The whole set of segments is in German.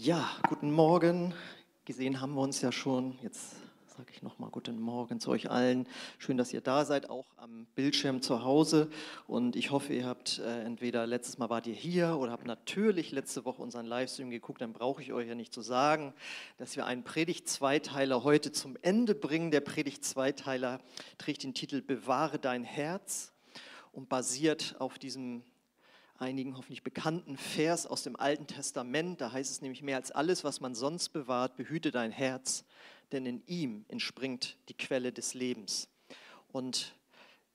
Ja, guten Morgen. Gesehen haben wir uns ja schon. Jetzt sage ich nochmal guten Morgen zu euch allen. Schön, dass ihr da seid, auch am Bildschirm zu Hause. Und ich hoffe, ihr habt äh, entweder letztes Mal wart ihr hier oder habt natürlich letzte Woche unseren Livestream geguckt. Dann brauche ich euch ja nicht zu sagen, dass wir einen Predigt-Zweiteiler heute zum Ende bringen. Der Predigt-Zweiteiler trägt den Titel Bewahre dein Herz und basiert auf diesem einigen hoffentlich bekannten Vers aus dem Alten Testament. Da heißt es nämlich mehr als alles, was man sonst bewahrt, behüte dein Herz, denn in ihm entspringt die Quelle des Lebens. Und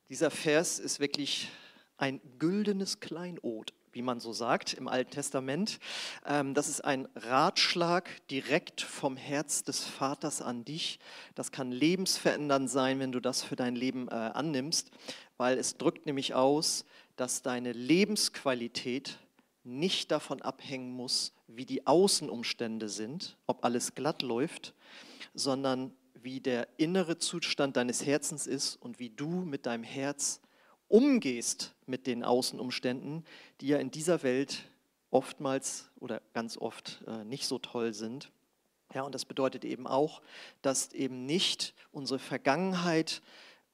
dieser Vers ist wirklich ein güldenes Kleinod, wie man so sagt im Alten Testament. Ähm, das ist ein Ratschlag direkt vom Herz des Vaters an dich. Das kann lebensverändernd sein, wenn du das für dein Leben äh, annimmst, weil es drückt nämlich aus, dass deine Lebensqualität nicht davon abhängen muss, wie die Außenumstände sind, ob alles glatt läuft, sondern wie der innere Zustand deines Herzens ist und wie du mit deinem Herz umgehst mit den Außenumständen, die ja in dieser Welt oftmals oder ganz oft äh, nicht so toll sind. Ja, und das bedeutet eben auch, dass eben nicht unsere Vergangenheit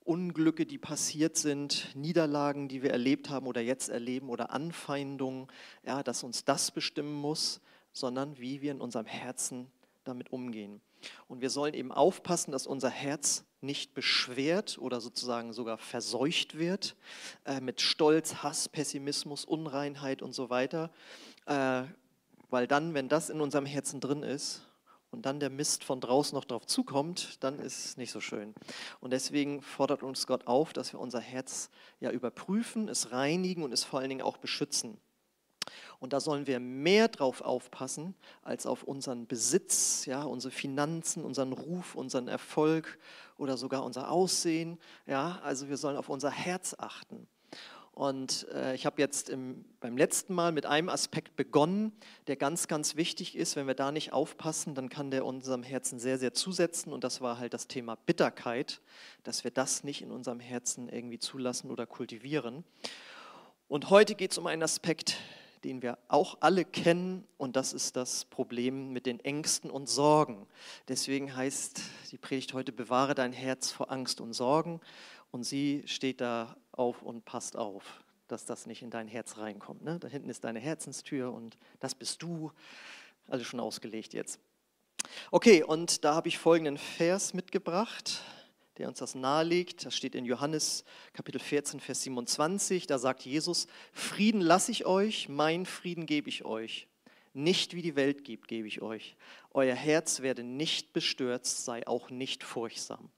Unglücke, die passiert sind, Niederlagen, die wir erlebt haben oder jetzt erleben oder Anfeindungen, ja, dass uns das bestimmen muss, sondern wie wir in unserem Herzen damit umgehen. Und wir sollen eben aufpassen, dass unser Herz nicht beschwert oder sozusagen sogar verseucht wird äh, mit Stolz, Hass, Pessimismus, Unreinheit und so weiter. Äh, weil dann, wenn das in unserem Herzen drin ist, und dann der Mist von draußen noch drauf zukommt, dann ist es nicht so schön. Und deswegen fordert uns Gott auf, dass wir unser Herz ja überprüfen, es reinigen und es vor allen Dingen auch beschützen. Und da sollen wir mehr drauf aufpassen als auf unseren Besitz, ja, unsere Finanzen, unseren Ruf, unseren Erfolg oder sogar unser Aussehen. Ja, also wir sollen auf unser Herz achten. Und äh, ich habe jetzt im, beim letzten Mal mit einem Aspekt begonnen, der ganz, ganz wichtig ist. Wenn wir da nicht aufpassen, dann kann der unserem Herzen sehr, sehr zusetzen. Und das war halt das Thema Bitterkeit, dass wir das nicht in unserem Herzen irgendwie zulassen oder kultivieren. Und heute geht es um einen Aspekt, den wir auch alle kennen, und das ist das Problem mit den Ängsten und Sorgen. Deswegen heißt die Predigt heute, bewahre dein Herz vor Angst und Sorgen. Und sie steht da auf und passt auf, dass das nicht in dein Herz reinkommt. Ne? Da hinten ist deine Herzenstür und das bist du. Alles schon ausgelegt jetzt. Okay, und da habe ich folgenden Vers mitgebracht, der uns das nahelegt. Das steht in Johannes Kapitel 14, Vers 27. Da sagt Jesus, Frieden lasse ich euch, mein Frieden gebe ich euch. Nicht wie die Welt gibt, gebe ich euch. Euer Herz werde nicht bestürzt, sei auch nicht furchtsam.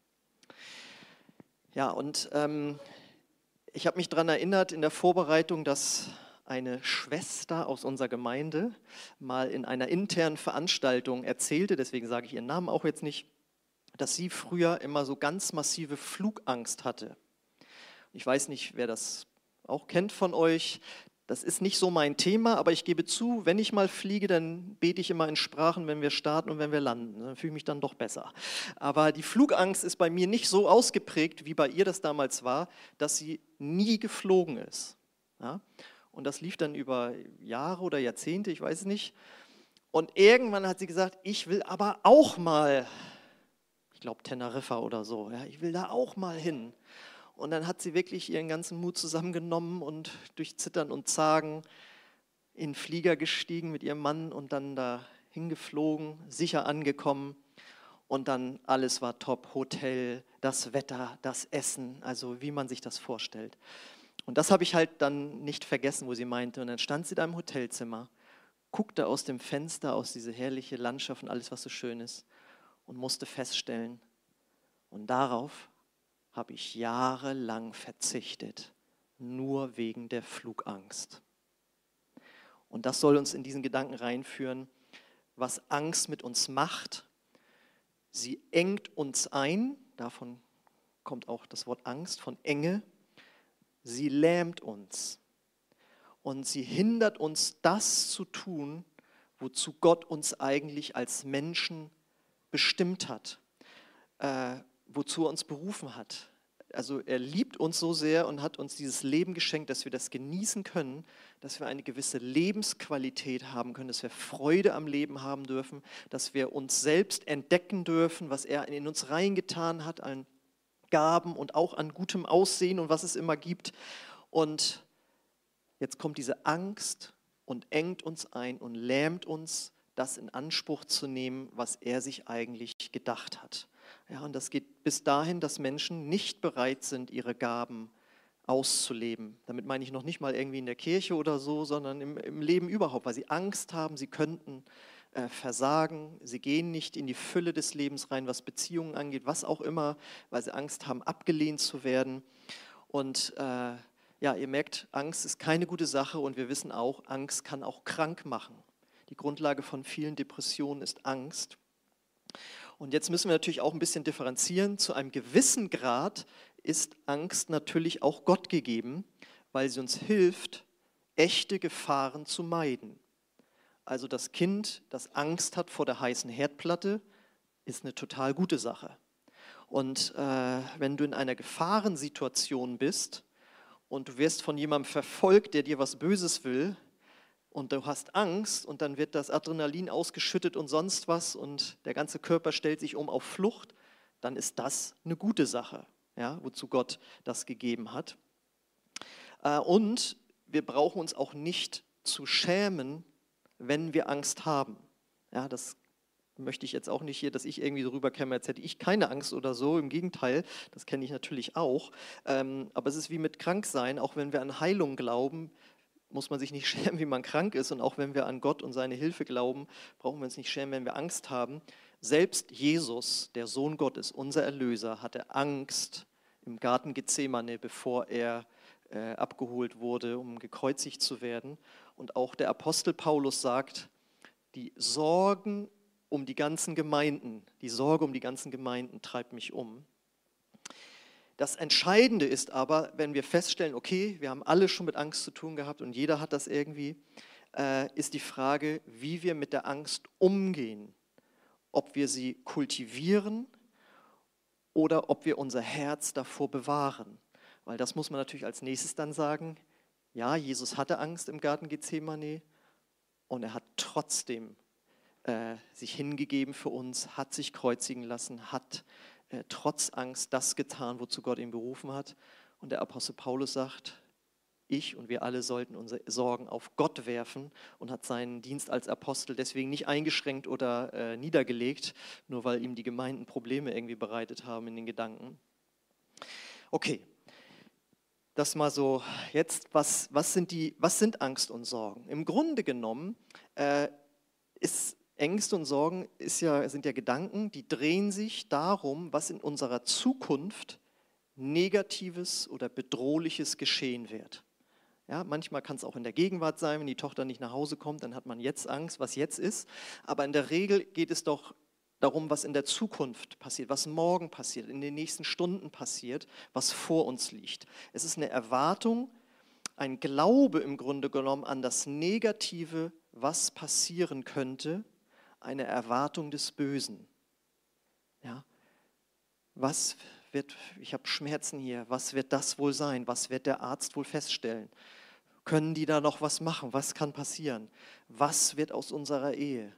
Ja, und ähm, ich habe mich daran erinnert in der Vorbereitung, dass eine Schwester aus unserer Gemeinde mal in einer internen Veranstaltung erzählte, deswegen sage ich ihren Namen auch jetzt nicht, dass sie früher immer so ganz massive Flugangst hatte. Ich weiß nicht, wer das auch kennt von euch. Das ist nicht so mein Thema, aber ich gebe zu, wenn ich mal fliege, dann bete ich immer in Sprachen, wenn wir starten und wenn wir landen. Dann fühle ich mich dann doch besser. Aber die Flugangst ist bei mir nicht so ausgeprägt, wie bei ihr das damals war, dass sie nie geflogen ist. Ja? Und das lief dann über Jahre oder Jahrzehnte, ich weiß es nicht. Und irgendwann hat sie gesagt, ich will aber auch mal, ich glaube Teneriffa oder so, ja, ich will da auch mal hin. Und dann hat sie wirklich ihren ganzen Mut zusammengenommen und durch Zittern und Zagen in Flieger gestiegen mit ihrem Mann und dann da hingeflogen, sicher angekommen. Und dann alles war top, Hotel, das Wetter, das Essen, also wie man sich das vorstellt. Und das habe ich halt dann nicht vergessen, wo sie meinte. Und dann stand sie da im Hotelzimmer, guckte aus dem Fenster, aus diese herrliche Landschaft und alles, was so schön ist, und musste feststellen, und darauf habe ich jahrelang verzichtet, nur wegen der Flugangst. Und das soll uns in diesen Gedanken reinführen, was Angst mit uns macht. Sie engt uns ein, davon kommt auch das Wort Angst, von Enge. Sie lähmt uns und sie hindert uns, das zu tun, wozu Gott uns eigentlich als Menschen bestimmt hat. Äh, wozu er uns berufen hat. also er liebt uns so sehr und hat uns dieses Leben geschenkt, dass wir das genießen können, dass wir eine gewisse Lebensqualität haben können, dass wir Freude am Leben haben dürfen, dass wir uns selbst entdecken dürfen, was er in uns reingetan hat an Gaben und auch an gutem Aussehen und was es immer gibt. Und jetzt kommt diese Angst und engt uns ein und lähmt uns, das in Anspruch zu nehmen, was er sich eigentlich gedacht hat. Ja, und das geht bis dahin, dass Menschen nicht bereit sind, ihre Gaben auszuleben. Damit meine ich noch nicht mal irgendwie in der Kirche oder so, sondern im, im Leben überhaupt, weil sie Angst haben, sie könnten äh, versagen, sie gehen nicht in die Fülle des Lebens rein, was Beziehungen angeht, was auch immer, weil sie Angst haben, abgelehnt zu werden. Und äh, ja, ihr merkt, Angst ist keine gute Sache und wir wissen auch, Angst kann auch krank machen. Die Grundlage von vielen Depressionen ist Angst. Und jetzt müssen wir natürlich auch ein bisschen differenzieren. Zu einem gewissen Grad ist Angst natürlich auch Gott gegeben, weil sie uns hilft, echte Gefahren zu meiden. Also das Kind, das Angst hat vor der heißen Herdplatte, ist eine total gute Sache. Und äh, wenn du in einer Gefahrensituation bist und du wirst von jemandem verfolgt, der dir was Böses will, und du hast Angst und dann wird das Adrenalin ausgeschüttet und sonst was und der ganze Körper stellt sich um auf Flucht, dann ist das eine gute Sache, ja, wozu Gott das gegeben hat. Äh, und wir brauchen uns auch nicht zu schämen, wenn wir Angst haben. Ja, das möchte ich jetzt auch nicht hier, dass ich irgendwie so rüberkäme, als hätte ich keine Angst oder so. Im Gegenteil, das kenne ich natürlich auch. Ähm, aber es ist wie mit Kranksein, auch wenn wir an Heilung glauben, muss man sich nicht schämen, wie man krank ist. Und auch wenn wir an Gott und seine Hilfe glauben, brauchen wir uns nicht schämen, wenn wir Angst haben. Selbst Jesus, der Sohn Gottes, unser Erlöser, hatte Angst im Garten Gethsemane, bevor er äh, abgeholt wurde, um gekreuzigt zu werden. Und auch der Apostel Paulus sagt, die Sorgen um die ganzen Gemeinden, die Sorge um die ganzen Gemeinden treibt mich um. Das Entscheidende ist aber, wenn wir feststellen, okay, wir haben alle schon mit Angst zu tun gehabt und jeder hat das irgendwie, äh, ist die Frage, wie wir mit der Angst umgehen. Ob wir sie kultivieren oder ob wir unser Herz davor bewahren. Weil das muss man natürlich als nächstes dann sagen. Ja, Jesus hatte Angst im Garten Gethsemane und er hat trotzdem äh, sich hingegeben für uns, hat sich kreuzigen lassen, hat äh, trotz Angst das getan, wozu Gott ihn berufen hat. Und der Apostel Paulus sagt, ich und wir alle sollten unsere Sorgen auf Gott werfen und hat seinen Dienst als Apostel deswegen nicht eingeschränkt oder äh, niedergelegt, nur weil ihm die Gemeinden Probleme irgendwie bereitet haben in den Gedanken. Okay, das mal so jetzt, was, was, sind, die, was sind Angst und Sorgen? Im Grunde genommen äh, ist Ängste und Sorgen ja, sind ja Gedanken, die drehen sich darum, was in unserer Zukunft Negatives oder Bedrohliches geschehen wird. Ja, manchmal kann es auch in der Gegenwart sein, wenn die Tochter nicht nach Hause kommt, dann hat man jetzt Angst, was jetzt ist. Aber in der Regel geht es doch darum, was in der Zukunft passiert, was morgen passiert, in den nächsten Stunden passiert, was vor uns liegt. Es ist eine Erwartung, ein Glaube im Grunde genommen an das Negative, was passieren könnte eine Erwartung des Bösen. Ja? Was wird, ich habe Schmerzen hier, was wird das wohl sein? Was wird der Arzt wohl feststellen? Können die da noch was machen? Was kann passieren? Was wird aus unserer Ehe?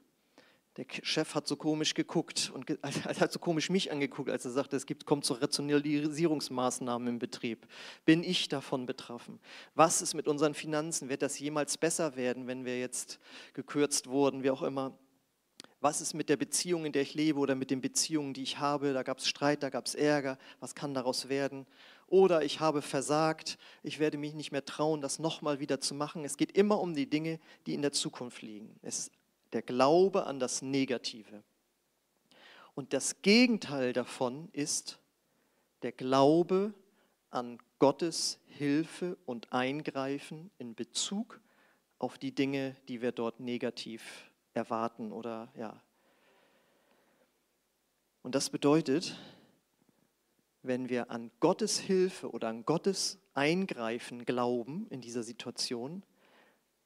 Der Chef hat so komisch geguckt und ge hat so komisch mich angeguckt, als er sagte, es gibt, kommt zu Rationalisierungsmaßnahmen im Betrieb. Bin ich davon betroffen? Was ist mit unseren Finanzen? Wird das jemals besser werden, wenn wir jetzt gekürzt wurden, wie auch immer? Was ist mit der Beziehung, in der ich lebe oder mit den Beziehungen, die ich habe? Da gab es Streit, da gab es Ärger. Was kann daraus werden? Oder ich habe versagt, ich werde mich nicht mehr trauen, das nochmal wieder zu machen. Es geht immer um die Dinge, die in der Zukunft liegen. Es ist der Glaube an das Negative. Und das Gegenteil davon ist der Glaube an Gottes Hilfe und Eingreifen in Bezug auf die Dinge, die wir dort negativ erwarten oder ja. Und das bedeutet, wenn wir an Gottes Hilfe oder an Gottes Eingreifen glauben in dieser Situation,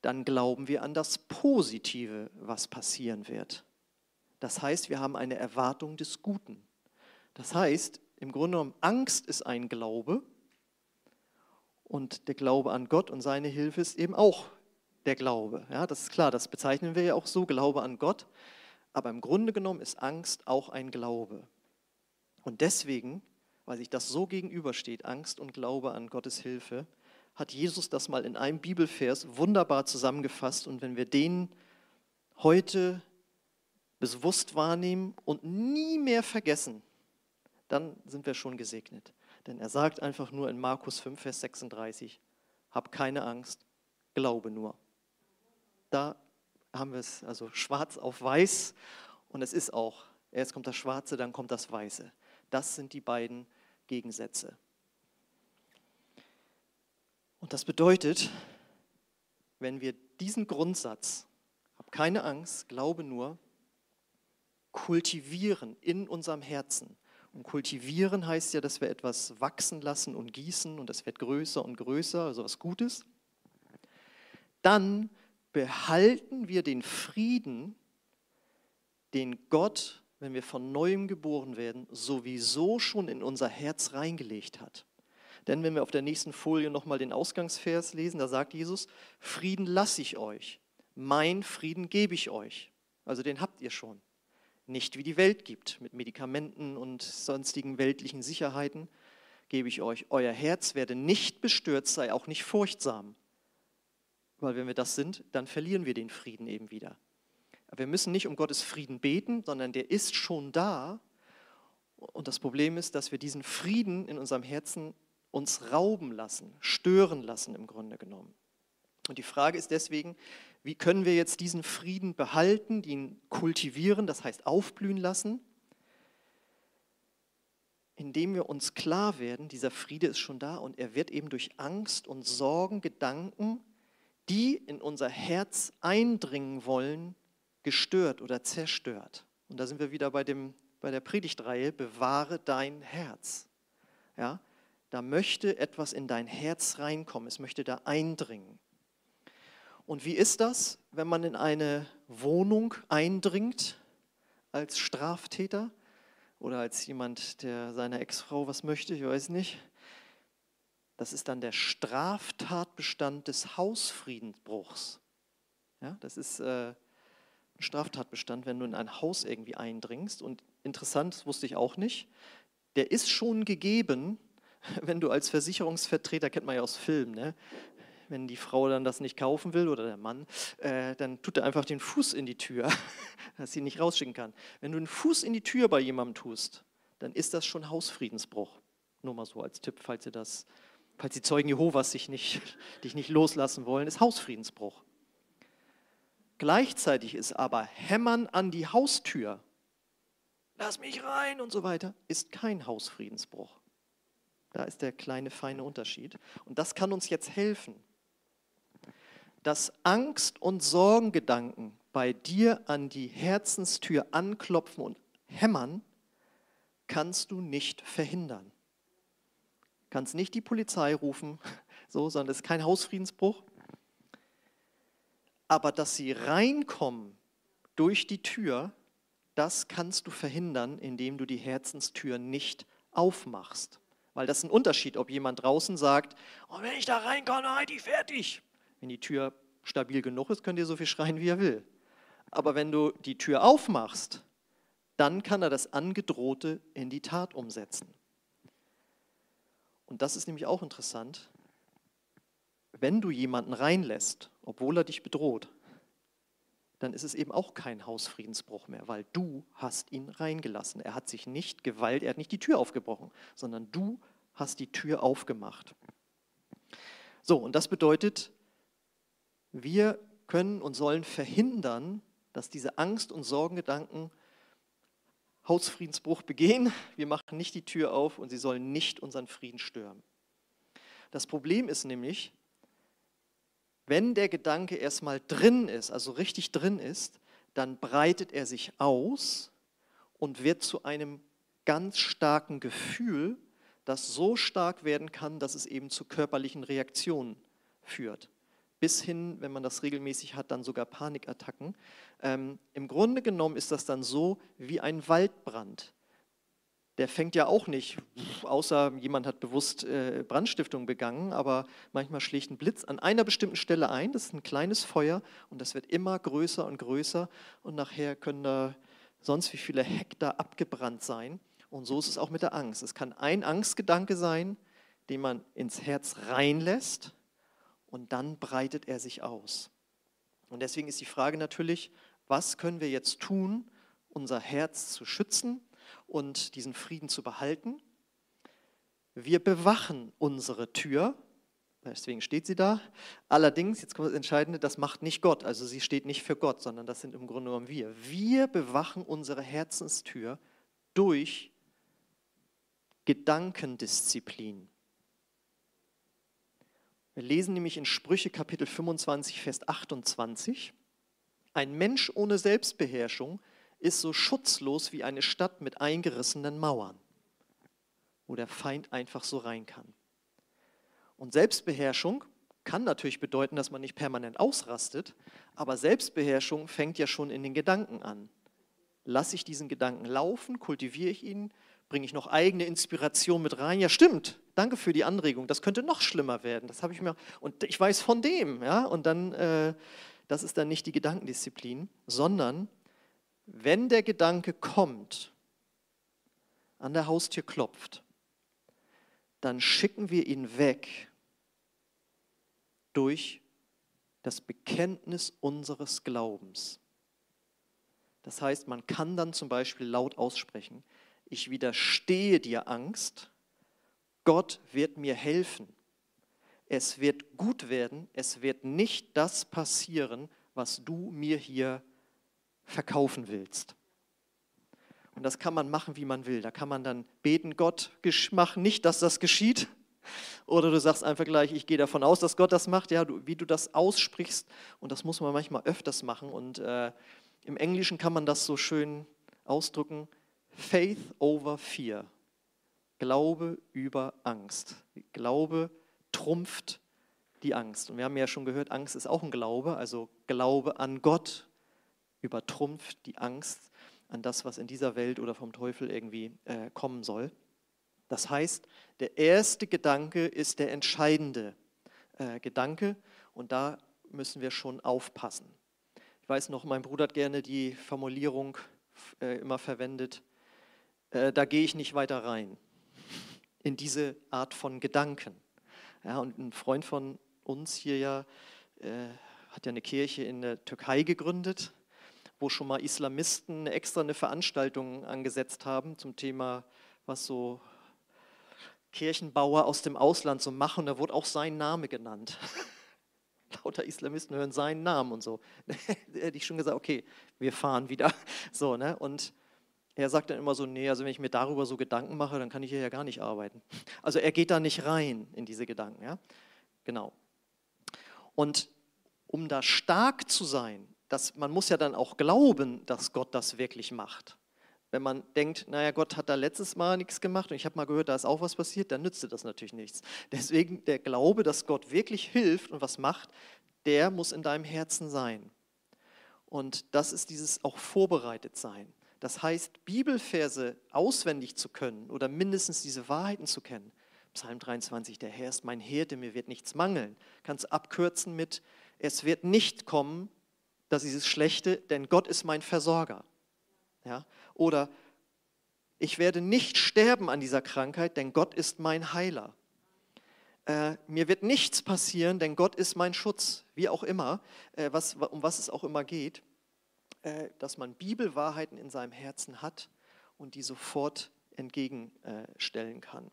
dann glauben wir an das Positive, was passieren wird. Das heißt, wir haben eine Erwartung des Guten. Das heißt, im Grunde genommen, Angst ist ein Glaube und der Glaube an Gott und seine Hilfe ist eben auch der Glaube. Ja, das ist klar, das bezeichnen wir ja auch so, Glaube an Gott. Aber im Grunde genommen ist Angst auch ein Glaube. Und deswegen, weil sich das so gegenübersteht, Angst und Glaube an Gottes Hilfe, hat Jesus das mal in einem Bibelvers wunderbar zusammengefasst. Und wenn wir den heute bewusst wahrnehmen und nie mehr vergessen, dann sind wir schon gesegnet. Denn er sagt einfach nur in Markus 5, Vers 36, hab keine Angst, glaube nur. Da haben wir es also schwarz auf weiß und es ist auch, erst kommt das Schwarze, dann kommt das Weiße. Das sind die beiden Gegensätze. Und das bedeutet, wenn wir diesen Grundsatz, hab keine Angst, glaube nur, kultivieren in unserem Herzen. Und kultivieren heißt ja, dass wir etwas wachsen lassen und gießen und das wird größer und größer, also was Gutes. Dann behalten wir den Frieden, den Gott, wenn wir von neuem geboren werden, sowieso schon in unser Herz reingelegt hat. Denn wenn wir auf der nächsten Folie nochmal den Ausgangsvers lesen, da sagt Jesus, Frieden lasse ich euch, mein Frieden gebe ich euch. Also den habt ihr schon. Nicht wie die Welt gibt, mit Medikamenten und sonstigen weltlichen Sicherheiten, gebe ich euch. Euer Herz werde nicht bestürzt, sei auch nicht furchtsam. Weil wenn wir das sind, dann verlieren wir den Frieden eben wieder. wir müssen nicht um Gottes Frieden beten, sondern der ist schon da. Und das Problem ist, dass wir diesen Frieden in unserem Herzen uns rauben lassen, stören lassen im Grunde genommen. Und die Frage ist deswegen, wie können wir jetzt diesen Frieden behalten, ihn kultivieren, das heißt aufblühen lassen, indem wir uns klar werden, dieser Friede ist schon da und er wird eben durch Angst und Sorgen, Gedanken, die in unser Herz eindringen wollen, gestört oder zerstört. Und da sind wir wieder bei, dem, bei der Predigtreihe, bewahre dein Herz. Ja, da möchte etwas in dein Herz reinkommen, es möchte da eindringen. Und wie ist das, wenn man in eine Wohnung eindringt als Straftäter oder als jemand, der seiner Ex-Frau was möchte, ich weiß nicht? Das ist dann der Straftatbestand des Hausfriedensbruchs. Ja, das ist äh, ein Straftatbestand, wenn du in ein Haus irgendwie eindringst. Und interessant, das wusste ich auch nicht, der ist schon gegeben, wenn du als Versicherungsvertreter, kennt man ja aus Filmen, ne? wenn die Frau dann das nicht kaufen will oder der Mann, äh, dann tut er einfach den Fuß in die Tür, dass sie nicht rausschicken kann. Wenn du einen Fuß in die Tür bei jemandem tust, dann ist das schon Hausfriedensbruch. Nur mal so als Tipp, falls ihr das, falls die Zeugen Jehovas sich nicht, dich nicht loslassen wollen, ist Hausfriedensbruch. Gleichzeitig ist aber Hämmern an die Haustür, lass mich rein und so weiter, ist kein Hausfriedensbruch. Da ist der kleine feine Unterschied. Und das kann uns jetzt helfen, dass Angst und Sorgengedanken bei dir an die Herzenstür anklopfen und hämmern, kannst du nicht verhindern. Kannst nicht die Polizei rufen, so, sondern es ist kein Hausfriedensbruch. Aber dass sie reinkommen durch die Tür, das kannst du verhindern, indem du die Herzenstür nicht aufmachst. Weil das ist ein Unterschied, ob jemand draußen sagt, oh, wenn ich da rein kann, halt ich fertig. Wenn die Tür stabil genug ist, könnt ihr so viel schreien, wie er will. Aber wenn du die Tür aufmachst, dann kann er das Angedrohte in die Tat umsetzen. Und das ist nämlich auch interessant. Wenn du jemanden reinlässt, obwohl er dich bedroht, dann ist es eben auch kein Hausfriedensbruch mehr, weil du hast ihn reingelassen. Er hat sich nicht Gewalt, er hat nicht die Tür aufgebrochen, sondern du hast die Tür aufgemacht. So, und das bedeutet, wir können und sollen verhindern, dass diese Angst- und Sorgengedanken Hausfriedensbruch begehen. Wir machen nicht die Tür auf und sie sollen nicht unseren Frieden stören. Das Problem ist nämlich, wenn der Gedanke erstmal drin ist, also richtig drin ist, dann breitet er sich aus und wird zu einem ganz starken Gefühl, das so stark werden kann, dass es eben zu körperlichen Reaktionen führt. Bis hin, wenn man das regelmäßig hat, dann sogar Panikattacken. Ähm, Im Grunde genommen ist das dann so wie ein Waldbrand. der fängt ja auch nicht, außer jemand hat bewusst äh, Brandstiftung begangen, aber manchmal schlägt ein Blitz an einer bestimmten Stelle ein, das ist ein kleines Feuer und das wird immer größer und größer und nachher können da sonst wie viele Hektar abgebrannt sein. Und so ist es auch mit der Angst. Es kann ein Angstgedanke sein, den man ins Herz reinlässt und dann breitet er sich aus. Und deswegen ist die Frage natürlich, was können wir jetzt tun, unser Herz zu schützen und diesen Frieden zu behalten? Wir bewachen unsere Tür, deswegen steht sie da. Allerdings, jetzt kommt das Entscheidende, das macht nicht Gott, also sie steht nicht für Gott, sondern das sind im Grunde genommen wir. Wir bewachen unsere Herzenstür durch Gedankendisziplin. Wir lesen nämlich in Sprüche Kapitel 25, Vers 28, ein Mensch ohne Selbstbeherrschung ist so schutzlos wie eine Stadt mit eingerissenen Mauern, wo der Feind einfach so rein kann. Und Selbstbeherrschung kann natürlich bedeuten, dass man nicht permanent ausrastet, aber Selbstbeherrschung fängt ja schon in den Gedanken an. Lasse ich diesen Gedanken laufen, kultiviere ich ihn, bringe ich noch eigene Inspiration mit rein. Ja, stimmt. Danke für die Anregung. Das könnte noch schlimmer werden. Das habe ich mir und ich weiß von dem, ja. Und dann, äh, das ist dann nicht die Gedankendisziplin, sondern wenn der Gedanke kommt, an der Haustür klopft, dann schicken wir ihn weg durch das Bekenntnis unseres Glaubens. Das heißt, man kann dann zum Beispiel laut aussprechen, ich widerstehe dir Angst, Gott wird mir helfen. Es wird gut werden, es wird nicht das passieren, was du mir hier verkaufen willst. Und das kann man machen, wie man will. Da kann man dann beten, Gott, mach nicht, dass das geschieht. Oder du sagst einfach gleich, ich gehe davon aus, dass Gott das macht. Ja, du, wie du das aussprichst. Und das muss man manchmal öfters machen. Und äh, im Englischen kann man das so schön ausdrücken. Faith over fear. Glaube über Angst. Glaube trumpft die Angst. Und wir haben ja schon gehört, Angst ist auch ein Glaube, also Glaube an Gott übertrumpft die Angst an das, was in dieser Welt oder vom Teufel irgendwie äh, kommen soll. Das heißt, der erste Gedanke ist der entscheidende äh, Gedanke und da müssen wir schon aufpassen. Ich weiß noch, mein Bruder hat gerne die Formulierung äh, immer verwendet, äh, da gehe ich nicht weiter rein in diese Art von Gedanken. Ja, und ein Freund von uns hier ja äh, hat ja eine Kirche in der Türkei gegründet, wo schon mal Islamisten extra eine Veranstaltung angesetzt haben zum Thema, was so Kirchenbauer aus dem Ausland so machen. Da wurde auch sein Name genannt. Lauter Islamisten hören seinen Namen und so. da hätte ich schon gesagt, okay, wir fahren wieder. So, ne? Und er sagt dann immer so, nee, also wenn ich mir darüber so Gedanken mache, dann kann ich hier ja gar nicht arbeiten. Also er geht da nicht rein in diese Gedanken, ja? Genau. Und um da stark zu sein, das, man muss ja dann auch glauben, dass Gott das wirklich macht. Wenn man denkt, naja, Gott hat da letztes Mal nichts gemacht und ich habe mal gehört, da ist auch was passiert, dann nützt das natürlich nichts. Deswegen der Glaube, dass Gott wirklich hilft und was macht, der muss in deinem Herzen sein. Und das ist dieses auch vorbereitet sein. Das heißt, Bibelverse auswendig zu können oder mindestens diese Wahrheiten zu kennen. Psalm 23, der Herr ist mein Hirte, mir wird nichts mangeln. Kannst abkürzen mit, es wird nicht kommen, dass dieses Schlechte, denn Gott ist mein Versorger. Ja? Oder ich werde nicht sterben an dieser Krankheit, denn Gott ist mein Heiler. Äh, mir wird nichts passieren, denn Gott ist mein Schutz, wie auch immer, äh, was, um was es auch immer geht. Äh, dass man Bibelwahrheiten in seinem Herzen hat und die sofort entgegenstellen kann.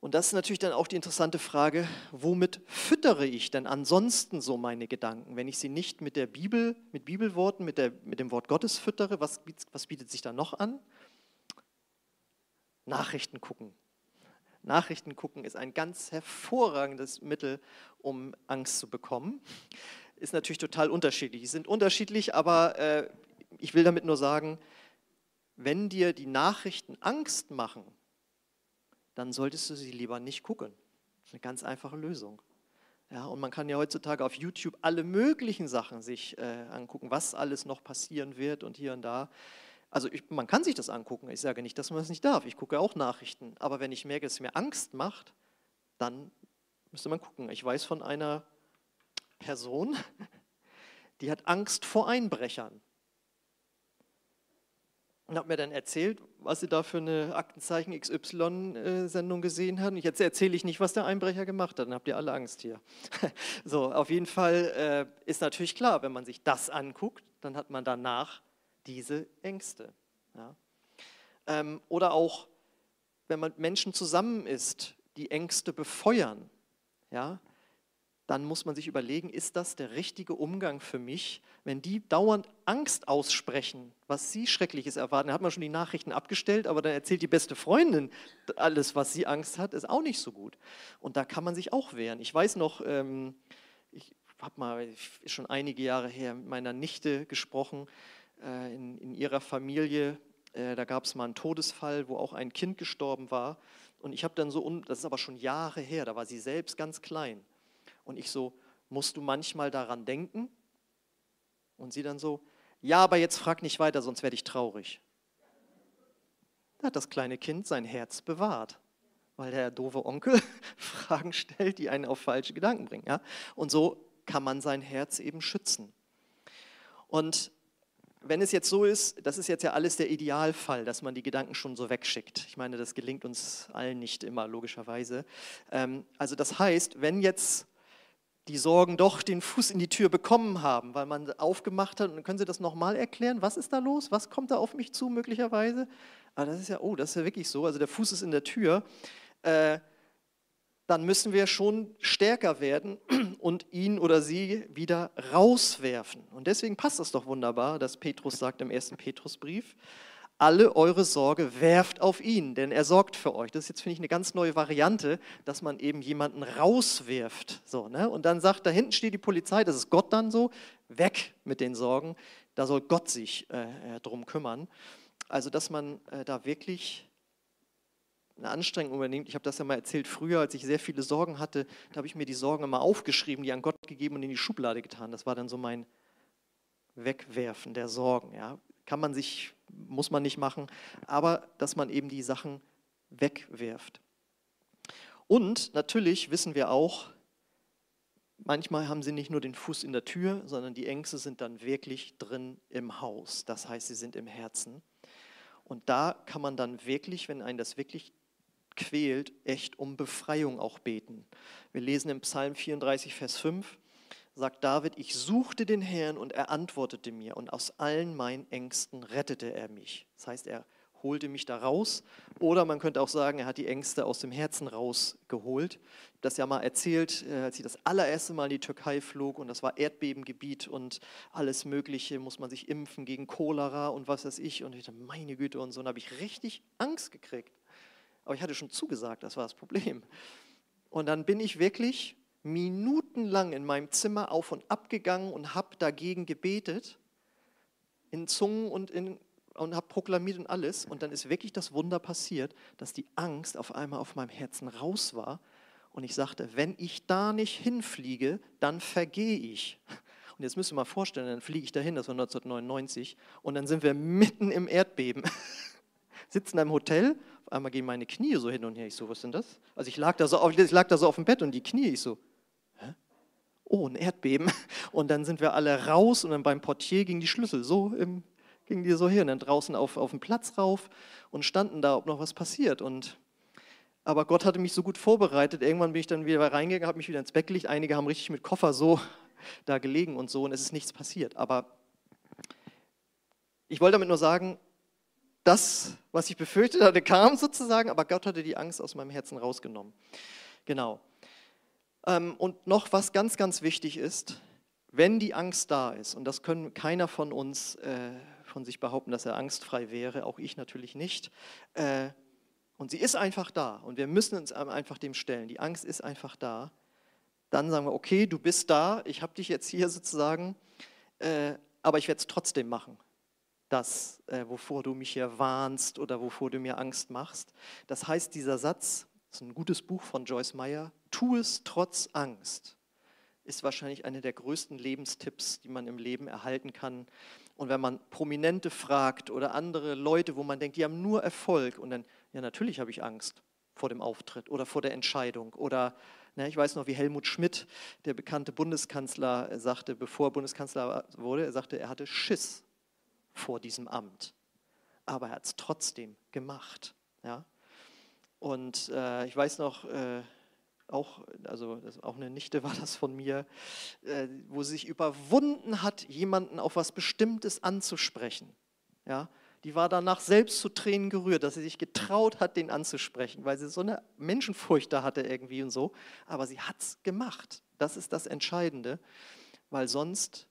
Und das ist natürlich dann auch die interessante Frage, womit füttere ich denn ansonsten so meine Gedanken? Wenn ich sie nicht mit der Bibel, mit Bibelworten, mit, der, mit dem Wort Gottes füttere, was, was bietet sich da noch an? Nachrichten gucken. Nachrichten gucken ist ein ganz hervorragendes Mittel, um Angst zu bekommen ist natürlich total unterschiedlich. Die sind unterschiedlich, aber äh, ich will damit nur sagen, wenn dir die Nachrichten Angst machen, dann solltest du sie lieber nicht gucken. Das ist eine ganz einfache Lösung. Ja, und man kann ja heutzutage auf YouTube alle möglichen Sachen sich äh, angucken, was alles noch passieren wird und hier und da. Also ich, man kann sich das angucken. Ich sage nicht, dass man das nicht darf. Ich gucke auch Nachrichten. Aber wenn ich merke, dass es mir Angst macht, dann müsste man gucken. Ich weiß von einer Person, die hat Angst vor Einbrechern. Und hat mir dann erzählt, was sie da für eine Aktenzeichen XY-Sendung gesehen hat. Und jetzt erzähle ich nicht, was der Einbrecher gemacht hat. Dann habt ihr alle Angst hier. So, auf jeden Fall äh, ist natürlich klar, wenn man sich das anguckt, dann hat man danach diese Ängste. Ja. Ähm, oder auch, wenn man mit Menschen zusammen ist, die Ängste befeuern. Ja, dann muss man sich überlegen, ist das der richtige Umgang für mich, wenn die dauernd Angst aussprechen, was sie Schreckliches erwarten. Da hat man schon die Nachrichten abgestellt, aber dann erzählt die beste Freundin alles, was sie Angst hat, ist auch nicht so gut. Und da kann man sich auch wehren. Ich weiß noch, ähm, ich habe mal schon einige Jahre her mit meiner Nichte gesprochen, äh, in, in ihrer Familie. Äh, da gab es mal einen Todesfall, wo auch ein Kind gestorben war. Und ich habe dann so, das ist aber schon Jahre her, da war sie selbst ganz klein. Und ich so, musst du manchmal daran denken? Und sie dann so, ja, aber jetzt frag nicht weiter, sonst werde ich traurig. Da hat das kleine Kind sein Herz bewahrt, weil der doofe Onkel Fragen stellt, die einen auf falsche Gedanken bringen. Ja? Und so kann man sein Herz eben schützen. Und wenn es jetzt so ist, das ist jetzt ja alles der Idealfall, dass man die Gedanken schon so wegschickt. Ich meine, das gelingt uns allen nicht immer, logischerweise. Ähm, also das heißt, wenn jetzt die Sorgen doch den Fuß in die Tür bekommen haben, weil man aufgemacht hat. Und können Sie das nochmal erklären? Was ist da los? Was kommt da auf mich zu möglicherweise? Aber ah, das ist ja, oh, das ist ja wirklich so. Also der Fuß ist in der Tür. Äh, dann müssen wir schon stärker werden und ihn oder sie wieder rauswerfen. Und deswegen passt das doch wunderbar, dass Petrus sagt im ersten Petrusbrief, alle eure Sorge werft auf ihn, denn er sorgt für euch. Das ist jetzt, finde ich, eine ganz neue Variante, dass man eben jemanden rauswirft. So, ne? Und dann sagt, da hinten steht die Polizei, das ist Gott dann so, weg mit den Sorgen, da soll Gott sich äh, äh drum kümmern. Also, dass man äh, da wirklich eine Anstrengung übernimmt. Ich habe das ja mal erzählt, früher, als ich sehr viele Sorgen hatte, da habe ich mir die Sorgen immer aufgeschrieben, die an Gott gegeben und in die Schublade getan. Das war dann so mein Wegwerfen der Sorgen. Ja. Kann man sich muss man nicht machen, aber dass man eben die Sachen wegwirft. Und natürlich wissen wir auch, manchmal haben sie nicht nur den Fuß in der Tür, sondern die Ängste sind dann wirklich drin im Haus. Das heißt, sie sind im Herzen. Und da kann man dann wirklich, wenn einen das wirklich quält, echt um Befreiung auch beten. Wir lesen im Psalm 34, Vers 5, sagt David, ich suchte den Herrn und er antwortete mir und aus allen meinen Ängsten rettete er mich. Das heißt, er holte mich da raus oder man könnte auch sagen, er hat die Ängste aus dem Herzen rausgeholt. Ich habe das ja mal erzählt, äh, als ich das allererste Mal in die Türkei flog und das war Erdbebengebiet und alles Mögliche, muss man sich impfen gegen Cholera und was weiß ich und ich dachte, meine Güte und so, und habe ich richtig Angst gekriegt. Aber ich hatte schon zugesagt, das war das Problem. Und dann bin ich wirklich minutenlang in meinem Zimmer auf und ab gegangen und habe dagegen gebetet, in Zungen und, und habe proklamiert und alles. Und dann ist wirklich das Wunder passiert, dass die Angst auf einmal auf meinem Herzen raus war. Und ich sagte, wenn ich da nicht hinfliege, dann vergehe ich. Und jetzt müsst ihr mal vorstellen, dann fliege ich dahin, das war 1999, und dann sind wir mitten im Erdbeben. Sitzen im Hotel, auf einmal gehen meine Knie so hin und her. Ich so, was ist denn das? Also ich lag da so auf, ich lag da so auf dem Bett und die Knie, ich so, oh, ein Erdbeben. Und dann sind wir alle raus und dann beim Portier ging die Schlüssel so im, gingen die so hier und dann draußen auf, auf den Platz rauf und standen da, ob noch was passiert. Und, aber Gott hatte mich so gut vorbereitet. Irgendwann bin ich dann wieder reingegangen, habe mich wieder ins Bett gelegt. Einige haben richtig mit Koffer so da gelegen und so und es ist nichts passiert. Aber ich wollte damit nur sagen, das, was ich befürchtet hatte, kam sozusagen, aber Gott hatte die Angst aus meinem Herzen rausgenommen. Genau. Ähm, und noch was ganz, ganz wichtig ist, wenn die Angst da ist, und das können keiner von uns äh, von sich behaupten, dass er angstfrei wäre, auch ich natürlich nicht, äh, und sie ist einfach da und wir müssen uns einfach dem stellen, die Angst ist einfach da, dann sagen wir, okay, du bist da, ich habe dich jetzt hier sozusagen, äh, aber ich werde es trotzdem machen das, äh, wovor du mich hier warnst oder wovor du mir Angst machst. Das heißt, dieser Satz, das ist ein gutes Buch von Joyce Meyer, tu es trotz Angst. ist wahrscheinlich einer der größten Lebenstipps, die man im Leben erhalten kann. Und wenn man Prominente fragt oder andere Leute, wo man denkt, die haben nur Erfolg und dann, ja natürlich habe ich Angst vor dem Auftritt oder vor der Entscheidung oder na, ne, ich weiß noch, wie Helmut Schmidt, der bekannte Bundeskanzler, sagte, bevor er Bundeskanzler wurde, er sagte, er hatte Schiss vor diesem Amt. Aber er hat es trotzdem gemacht. Ja? Und äh, ich weiß noch, äh, auch, also auch eine Nichte war das von mir, äh, wo sie sich überwunden hat, jemanden auf was Bestimmtes anzusprechen. Ja? Die war danach selbst zu Tränen gerührt, dass sie sich getraut hat, den anzusprechen, weil sie so eine Menschenfurcht da hatte irgendwie und so. Aber sie hat es gemacht. Das ist das Entscheidende, weil sonst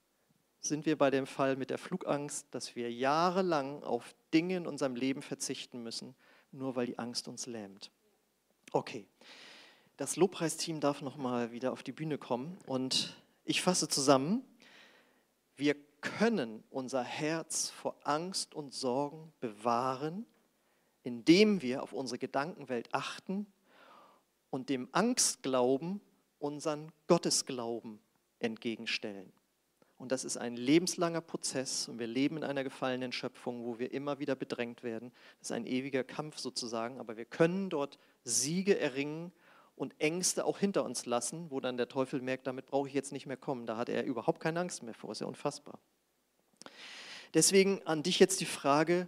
sind wir bei dem Fall mit der Flugangst, dass wir jahrelang auf Dinge in unserem Leben verzichten müssen, nur weil die Angst uns lähmt. Okay, das Lobpreisteam darf nochmal wieder auf die Bühne kommen und ich fasse zusammen. Wir können unser Herz vor Angst und Sorgen bewahren, indem wir auf unsere Gedankenwelt achten und dem Angstglauben unseren Gottesglauben entgegenstellen. Und das ist ein lebenslanger Prozess und wir leben in einer gefallenen Schöpfung, wo wir immer wieder bedrängt werden. Das ist ein ewiger Kampf sozusagen, aber wir können dort Siege erringen und Ängste auch hinter uns lassen, wo dann der Teufel merkt, damit brauche ich jetzt nicht mehr kommen. Da hat er überhaupt keine Angst mehr vor, ist ja unfassbar. Deswegen an dich jetzt die Frage,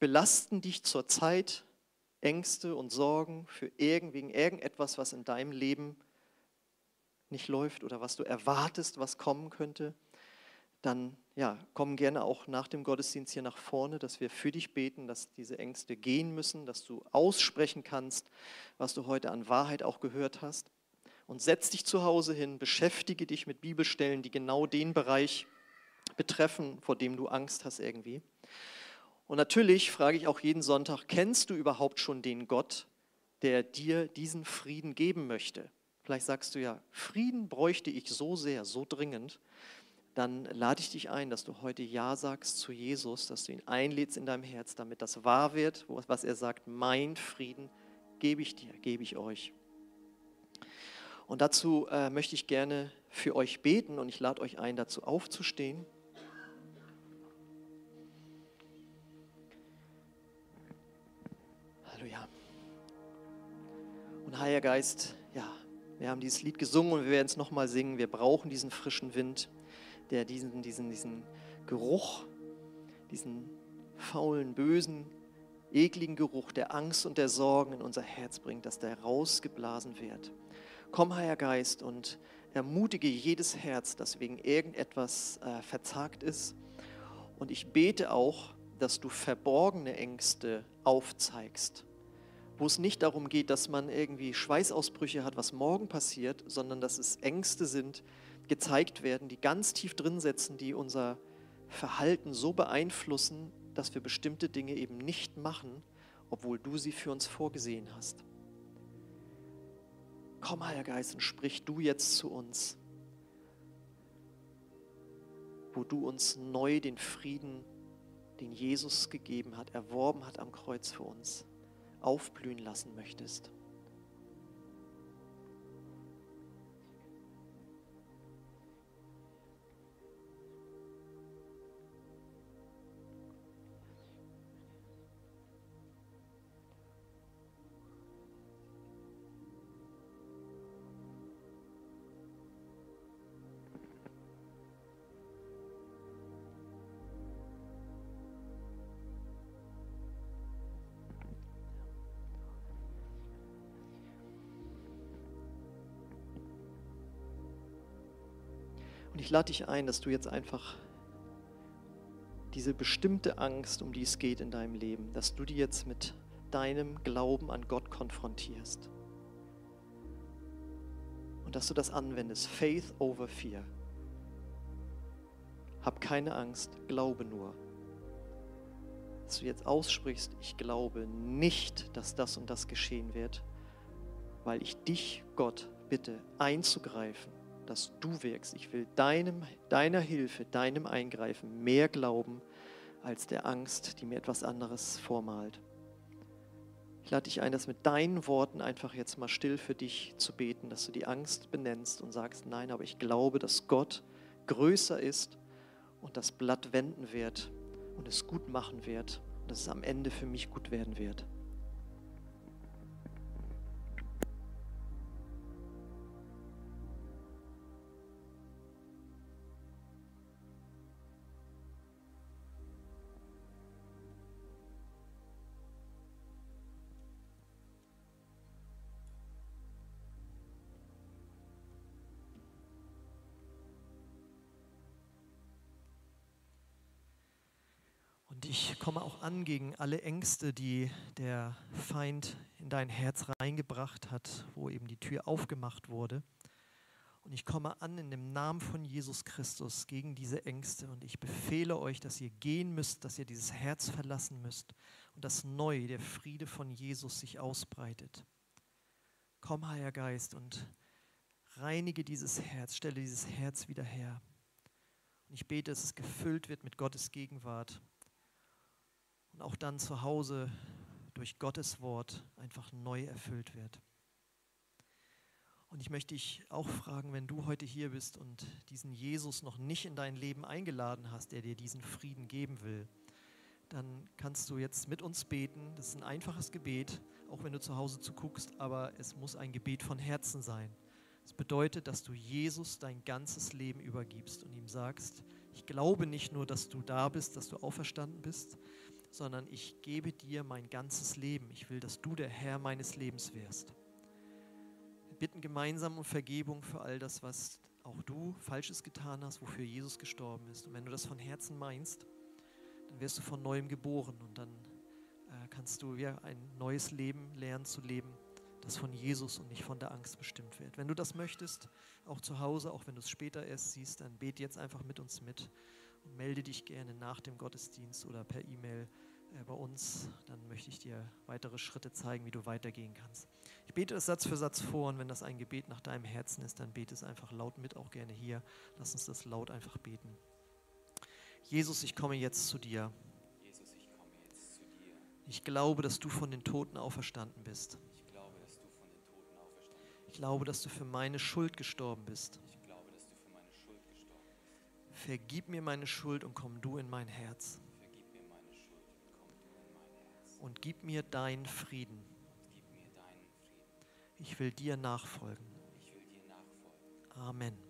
belasten dich zurzeit Ängste und Sorgen für irgend, wegen irgendetwas, was in deinem Leben nicht läuft oder was du erwartest, was kommen könnte, dann ja, komm gerne auch nach dem Gottesdienst hier nach vorne, dass wir für dich beten, dass diese Ängste gehen müssen, dass du aussprechen kannst, was du heute an Wahrheit auch gehört hast. Und setz dich zu Hause hin, beschäftige dich mit Bibelstellen, die genau den Bereich betreffen, vor dem du Angst hast irgendwie. Und natürlich frage ich auch jeden Sonntag, kennst du überhaupt schon den Gott, der dir diesen Frieden geben möchte? Vielleicht sagst du ja, Frieden bräuchte ich so sehr, so dringend. Dann lade ich dich ein, dass du heute Ja sagst zu Jesus, dass du ihn einlädst in deinem Herz, damit das wahr wird, was er sagt, mein Frieden gebe ich dir, gebe ich euch. Und dazu äh, möchte ich gerne für euch beten und ich lade euch ein, dazu aufzustehen. Halleluja. Und Heiliger Geist, wir haben dieses Lied gesungen und wir werden es nochmal singen. Wir brauchen diesen frischen Wind, der diesen, diesen, diesen Geruch, diesen faulen, bösen, ekligen Geruch der Angst und der Sorgen in unser Herz bringt, dass der rausgeblasen wird. Komm, Heiliger Geist, und ermutige jedes Herz, das wegen irgendetwas äh, verzagt ist. Und ich bete auch, dass du verborgene Ängste aufzeigst wo es nicht darum geht, dass man irgendwie Schweißausbrüche hat, was morgen passiert, sondern dass es Ängste sind, gezeigt werden, die ganz tief drin sitzen, die unser Verhalten so beeinflussen, dass wir bestimmte Dinge eben nicht machen, obwohl du sie für uns vorgesehen hast. Komm, Heiliger Geist, und sprich du jetzt zu uns, wo du uns neu den Frieden, den Jesus gegeben hat, erworben hat am Kreuz für uns aufblühen lassen möchtest. Und ich lade dich ein, dass du jetzt einfach diese bestimmte Angst, um die es geht in deinem Leben, dass du die jetzt mit deinem Glauben an Gott konfrontierst. Und dass du das anwendest. Faith over fear. Hab keine Angst, glaube nur. Dass du jetzt aussprichst, ich glaube nicht, dass das und das geschehen wird, weil ich dich, Gott, bitte einzugreifen dass du wirkst. Ich will deinem, deiner Hilfe, deinem Eingreifen mehr glauben als der Angst, die mir etwas anderes vormalt. Ich lade dich ein, das mit deinen Worten einfach jetzt mal still für dich zu beten, dass du die Angst benennst und sagst, nein, aber ich glaube, dass Gott größer ist und das Blatt wenden wird und es gut machen wird und dass es am Ende für mich gut werden wird. Ich komme auch an gegen alle Ängste, die der Feind in dein Herz reingebracht hat, wo eben die Tür aufgemacht wurde. Und ich komme an in dem Namen von Jesus Christus gegen diese Ängste und ich befehle euch, dass ihr gehen müsst, dass ihr dieses Herz verlassen müsst und dass neu der Friede von Jesus sich ausbreitet. Komm, Heiliger Geist, und reinige dieses Herz, stelle dieses Herz wieder her. Und ich bete, dass es gefüllt wird mit Gottes Gegenwart und auch dann zu Hause durch Gottes Wort einfach neu erfüllt wird. Und ich möchte dich auch fragen, wenn du heute hier bist und diesen Jesus noch nicht in dein Leben eingeladen hast, der dir diesen Frieden geben will, dann kannst du jetzt mit uns beten. Das ist ein einfaches Gebet, auch wenn du zu Hause zuguckst, aber es muss ein Gebet von Herzen sein. Es bedeutet, dass du Jesus dein ganzes Leben übergibst und ihm sagst, ich glaube nicht nur, dass du da bist, dass du auferstanden bist, sondern ich gebe dir mein ganzes Leben. Ich will, dass du der Herr meines Lebens wärst. Wir bitten gemeinsam um Vergebung für all das, was auch du Falsches getan hast, wofür Jesus gestorben ist. Und wenn du das von Herzen meinst, dann wirst du von neuem geboren und dann äh, kannst du ja ein neues Leben lernen zu leben, das von Jesus und nicht von der Angst bestimmt wird. Wenn du das möchtest, auch zu Hause, auch wenn du es später erst siehst, dann bete jetzt einfach mit uns mit melde dich gerne nach dem Gottesdienst oder per E-Mail äh, bei uns. Dann möchte ich dir weitere Schritte zeigen, wie du weitergehen kannst. Ich bete es Satz für Satz vor und wenn das ein Gebet nach deinem Herzen ist, dann bete es einfach laut mit, auch gerne hier. Lass uns das laut einfach beten. Jesus, ich komme jetzt zu dir. Ich glaube, dass du von den Toten auferstanden bist. Ich glaube, dass du für meine Schuld gestorben bist. Vergib mir meine Schuld und komm du in mein Herz. Und gib mir deinen Frieden. Ich will dir nachfolgen. Amen.